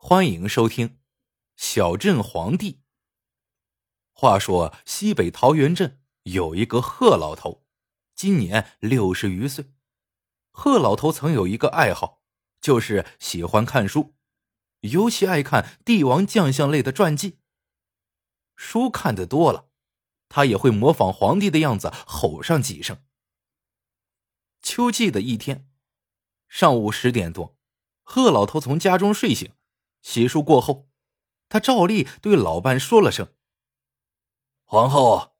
欢迎收听《小镇皇帝》。话说西北桃源镇有一个贺老头，今年六十余岁。贺老头曾有一个爱好，就是喜欢看书，尤其爱看帝王将相类的传记。书看的多了，他也会模仿皇帝的样子吼上几声。秋季的一天，上午十点多，贺老头从家中睡醒。洗漱过后，他照例对老伴说了声：“皇后，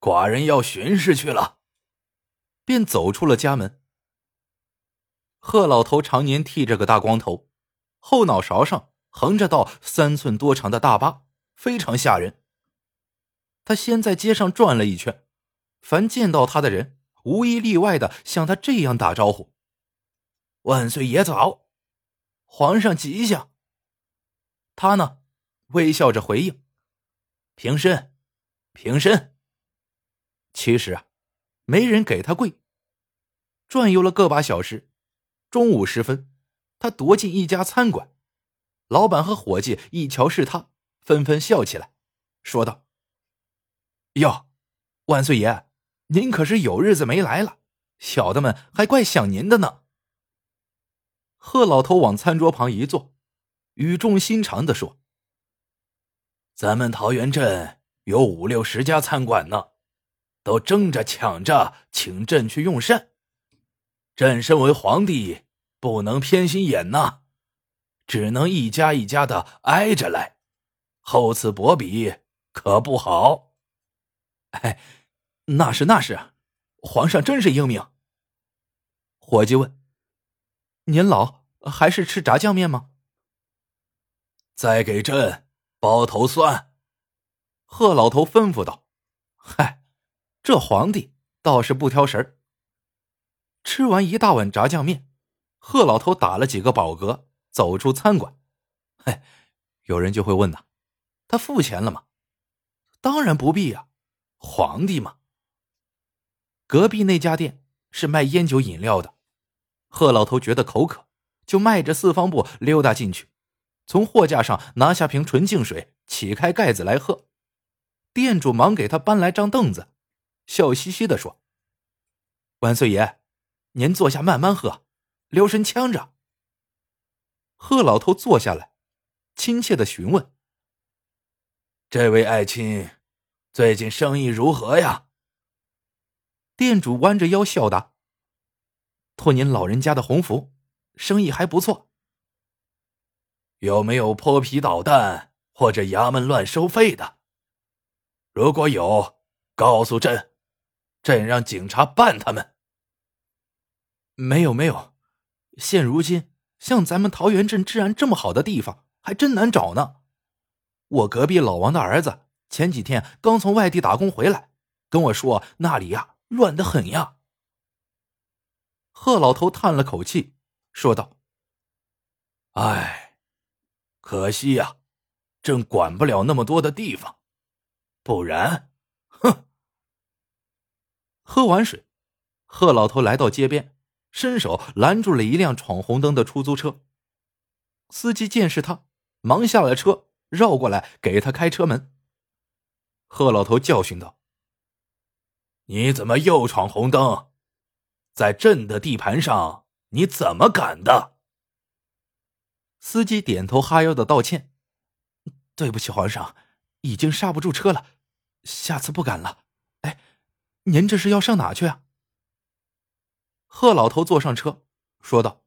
寡人要巡视去了。”便走出了家门。贺老头常年剃着个大光头，后脑勺上横着道三寸多长的大疤，非常吓人。他先在街上转了一圈，凡见到他的人，无一例外的向他这样打招呼：“万岁爷早，皇上吉祥。”他呢，微笑着回应：“平身，平身。”其实啊，没人给他跪。转悠了个把小时，中午时分，他踱进一家餐馆，老板和伙计一瞧是他，纷纷笑起来，说道：“哟，万岁爷，您可是有日子没来了，小的们还怪想您的呢。”贺老头往餐桌旁一坐。语重心长的说：“咱们桃源镇有五六十家餐馆呢，都争着抢着请朕去用膳。朕身为皇帝，不能偏心眼呐，只能一家一家的挨着来，厚此薄彼可不好。”哎，那是那是，皇上真是英明。伙计问：“您老还是吃炸酱面吗？”再给朕包头蒜。贺老头吩咐道：“嗨，这皇帝倒是不挑食儿。”吃完一大碗炸酱面，贺老头打了几个饱嗝，走出餐馆。嘿，有人就会问呐：“他付钱了吗？”当然不必呀，皇帝嘛。隔壁那家店是卖烟酒饮料的，贺老头觉得口渴，就迈着四方步溜达进去。从货架上拿下瓶纯净水，起开盖子来喝。店主忙给他搬来张凳子，笑嘻嘻的说：“万岁爷，您坐下慢慢喝，留神呛着。”贺老头坐下来，亲切的询问：“这位爱卿，最近生意如何呀？”店主弯着腰笑答：“托您老人家的鸿福，生意还不错。”有没有泼皮捣蛋或者衙门乱收费的？如果有，告诉朕，朕让警察办他们。没有，没有。现如今像咱们桃源镇治安这么好的地方，还真难找呢。我隔壁老王的儿子前几天刚从外地打工回来，跟我说那里呀乱得很呀。贺老头叹了口气，说道：“唉。”可惜呀，朕管不了那么多的地方，不然，哼！喝完水，贺老头来到街边，伸手拦住了一辆闯红灯的出租车。司机见是他，忙下了车，绕过来给他开车门。贺老头教训道：“你怎么又闯红灯？在朕的地盘上，你怎么敢的？”司机点头哈腰的道歉：“对不起，皇上，已经刹不住车了，下次不敢了。”哎，您这是要上哪去啊？贺老头坐上车，说道：“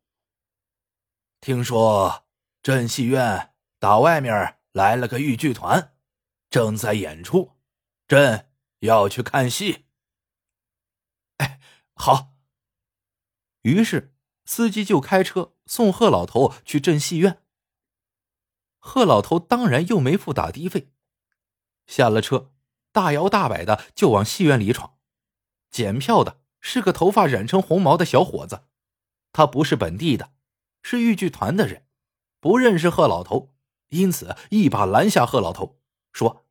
听说镇戏院打外面来了个豫剧团，正在演出，朕要去看戏。”哎，好。于是司机就开车。送贺老头去镇戏院。贺老头当然又没付打的费，下了车，大摇大摆的就往戏院里闯。检票的是个头发染成红毛的小伙子，他不是本地的，是豫剧团的人，不认识贺老头，因此一把拦下贺老头，说：“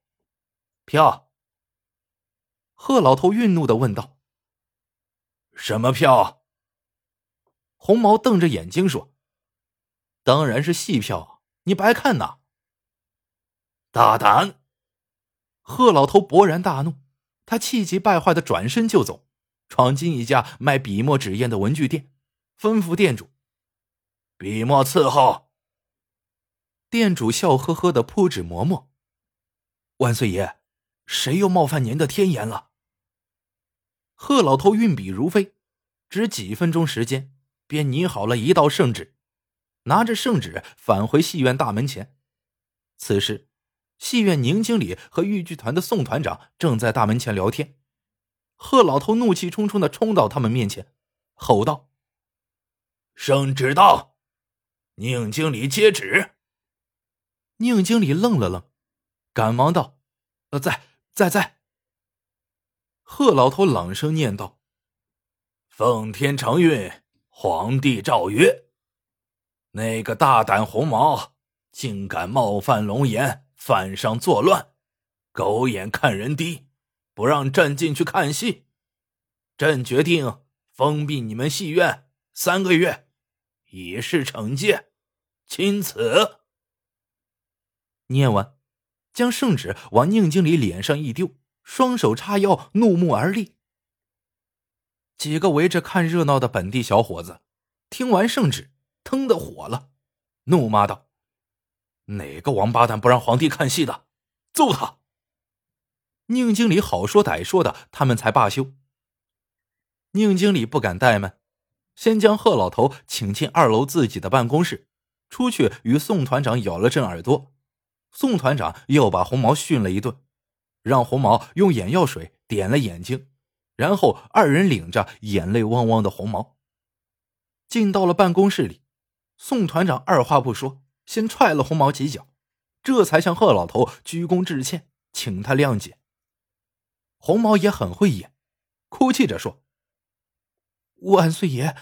票。”贺老头愠怒的问道：“什么票？”红毛瞪着眼睛说：“当然是戏票，你白看呐！大胆！贺老头勃然大怒，他气急败坏的转身就走，闯进一家卖笔墨纸砚的文具店，吩咐店主：“笔墨伺候。”店主笑呵呵的铺纸磨墨。万岁爷，谁又冒犯您的天颜了？贺老头运笔如飞，只几分钟时间，便拟好了一道圣旨，拿着圣旨返回戏院大门前。此时，戏院宁经理和豫剧团的宋团长正在大门前聊天。贺老头怒气冲冲的冲到他们面前，吼道：“圣旨到，宁经理接旨。”宁经理愣了愣，赶忙道：“呃，在在在。”贺老头朗声念道：“奉天承运，皇帝诏曰：那个大胆红毛，竟敢冒犯龙颜，犯上作乱，狗眼看人低，不让朕进去看戏。朕决定封闭你们戏院三个月，以示惩戒。钦此。”念完，将圣旨往宁经理脸上一丢。双手叉腰，怒目而立。几个围着看热闹的本地小伙子，听完圣旨，腾的火了，怒骂道：“哪个王八蛋不让皇帝看戏的，揍他！”宁经理好说歹说的，他们才罢休。宁经理不敢怠慢，先将贺老头请进二楼自己的办公室，出去与宋团长咬了阵耳朵。宋团长又把红毛训了一顿。让红毛用眼药水点了眼睛，然后二人领着眼泪汪汪的红毛进到了办公室里。宋团长二话不说，先踹了红毛几脚，这才向贺老头鞠躬致歉，请他谅解。红毛也很会演，哭泣着说：“万岁爷，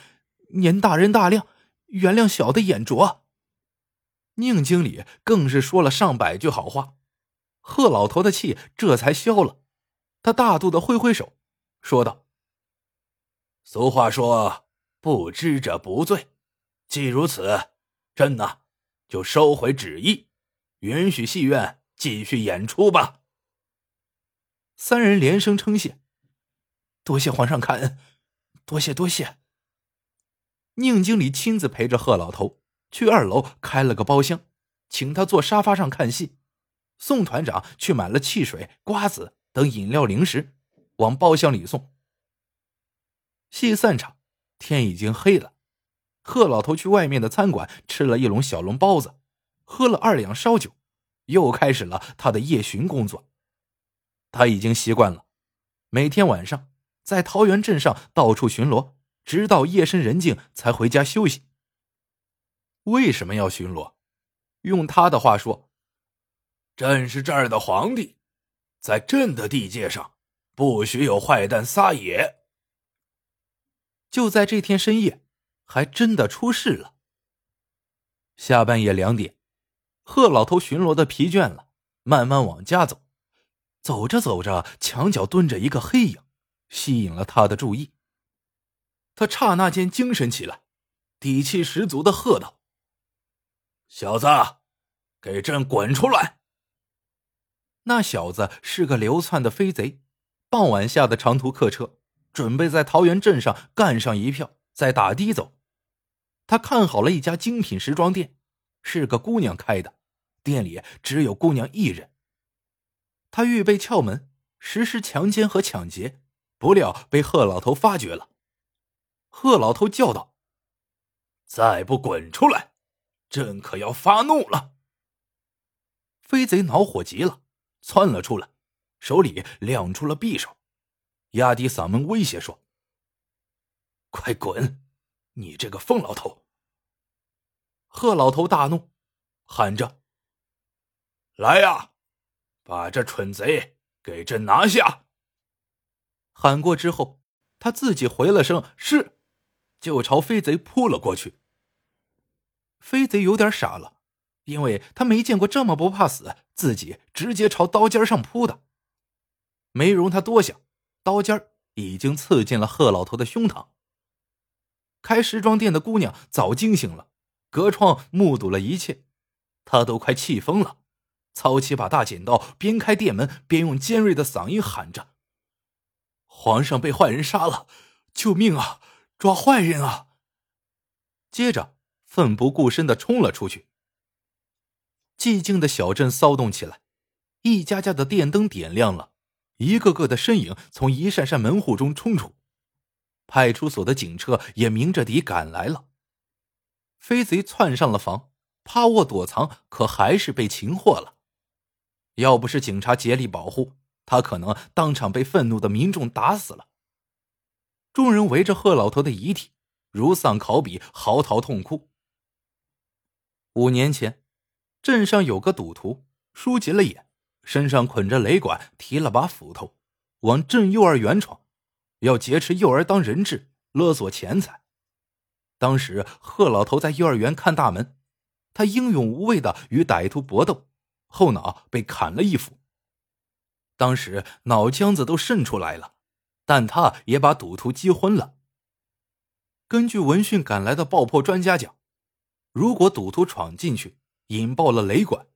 您大人大量，原谅小的眼拙。”宁经理更是说了上百句好话。贺老头的气这才消了，他大度的挥挥手，说道：“俗话说，不知者不罪。既如此，朕呢，就收回旨意，允许戏院继续演出吧。”三人连声称谢：“多谢皇上开恩，多谢多谢。”宁经理亲自陪着贺老头去二楼开了个包厢，请他坐沙发上看戏。宋团长去买了汽水、瓜子等饮料零食，往包厢里送。戏散场，天已经黑了。贺老头去外面的餐馆吃了一笼小笼包子，喝了二两烧酒，又开始了他的夜巡工作。他已经习惯了，每天晚上在桃源镇上到处巡逻，直到夜深人静才回家休息。为什么要巡逻？用他的话说。朕是这儿的皇帝，在朕的地界上，不许有坏蛋撒野。就在这天深夜，还真的出事了。下半夜两点，贺老头巡逻的疲倦了，慢慢往家走。走着走着，墙角蹲着一个黑影，吸引了他的注意。他刹那间精神起来，底气十足的喝道：“小子，给朕滚出来！”那小子是个流窜的飞贼，傍晚下的长途客车，准备在桃源镇上干上一票，再打的走。他看好了一家精品时装店，是个姑娘开的，店里只有姑娘一人。他预备撬门，实施强奸和抢劫，不料被贺老头发觉了。贺老头叫道：“再不滚出来，朕可要发怒了！”飞贼恼火极了。窜了出来，手里亮出了匕首，压低嗓门威胁说：“快滚！你这个疯老头！”贺老头大怒，喊着：“来呀，把这蠢贼给朕拿下！”喊过之后，他自己回了声“是”，就朝飞贼扑了过去。飞贼有点傻了。因为他没见过这么不怕死，自己直接朝刀尖上扑的。没容他多想，刀尖已经刺进了贺老头的胸膛。开时装店的姑娘早惊醒了，隔窗目睹了一切，她都快气疯了，操起把大剪刀，边开店门边用尖锐的嗓音喊着：“皇上被坏人杀了，救命啊！抓坏人啊！”接着奋不顾身的冲了出去。寂静的小镇骚动起来，一家家的电灯点亮了，一个个的身影从一扇扇门户中冲出，派出所的警车也明着底赶来了。飞贼窜上了房，趴卧躲藏，可还是被擒获了。要不是警察竭力保护，他可能当场被愤怒的民众打死了。众人围着贺老头的遗体，如丧考妣，嚎啕痛哭。五年前。镇上有个赌徒，输急了眼，身上捆着雷管，提了把斧头，往镇幼儿园闯，要劫持幼儿当人质，勒索钱财。当时贺老头在幼儿园看大门，他英勇无畏的与歹徒搏斗，后脑被砍了一斧。当时脑浆子都渗出来了，但他也把赌徒击昏了。根据闻讯赶来的爆破专家讲，如果赌徒闯进去，引爆了雷管，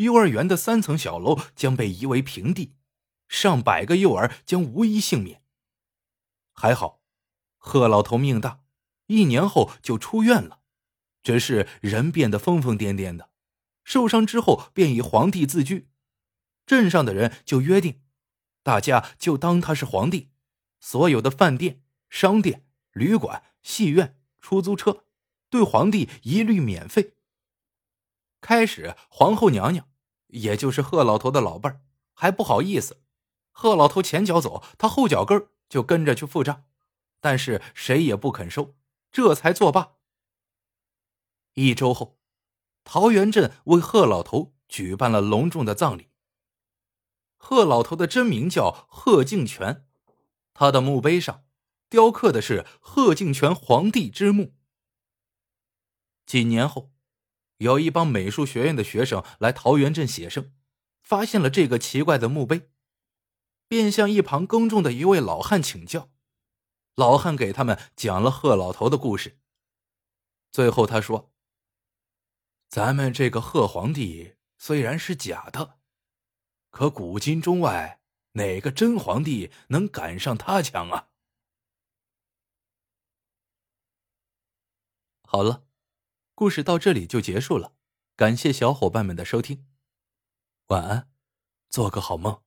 幼儿园的三层小楼将被夷为平地，上百个幼儿将无一幸免。还好，贺老头命大，一年后就出院了，只是人变得疯疯癫癫的。受伤之后便以皇帝自居，镇上的人就约定，大家就当他是皇帝，所有的饭店、商店、旅馆、戏院、出租车，对皇帝一律免费。开始，皇后娘娘，也就是贺老头的老伴儿，还不好意思。贺老头前脚走，他后脚跟就跟着去付账，但是谁也不肯收，这才作罢。一周后，桃源镇为贺老头举办了隆重的葬礼。贺老头的真名叫贺敬全，他的墓碑上雕刻的是贺敬全皇帝之墓。几年后。有一帮美术学院的学生来桃源镇写生，发现了这个奇怪的墓碑，便向一旁耕种的一位老汉请教。老汉给他们讲了贺老头的故事。最后他说：“咱们这个贺皇帝虽然是假的，可古今中外哪个真皇帝能赶上他强啊？”好了。故事到这里就结束了，感谢小伙伴们的收听，晚安，做个好梦。